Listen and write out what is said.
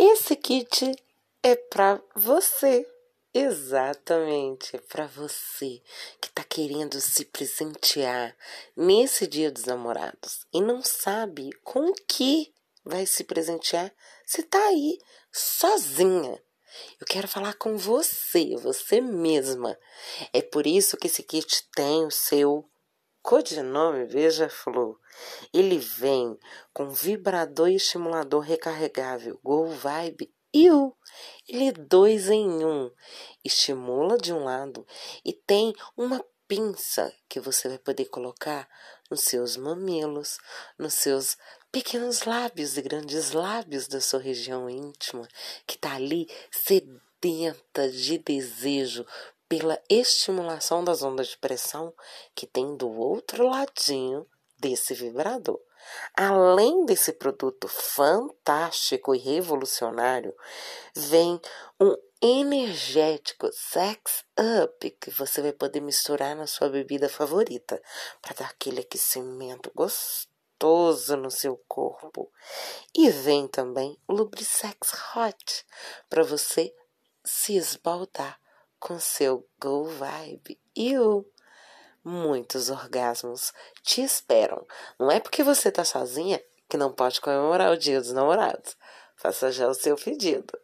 Esse kit é para você. Exatamente, para você que está querendo se presentear nesse Dia dos Namorados e não sabe com que vai se presentear, você está aí sozinha. Eu quero falar com você, você mesma. É por isso que esse kit tem o seu codinome Veja Flow. Ele vem com vibrador e estimulador recarregável Go Vibe e o ele é dois em um. Estimula de um lado e tem uma pinça que você vai poder colocar nos seus mamilos, nos seus pequenos lábios e grandes lábios da sua região íntima, que está ali sedenta de desejo pela estimulação das ondas de pressão que tem do outro ladinho desse vibrador. Além desse produto fantástico e revolucionário, vem um energético Sex Up que você vai poder misturar na sua bebida favorita para dar aquele aquecimento gostoso no seu corpo. E vem também Lubrisex Hot para você se esbaldar com seu Go Vibe. E o muitos orgasmos te esperam. Não é porque você tá sozinha que não pode comemorar o Dia dos Namorados. Faça já o seu pedido.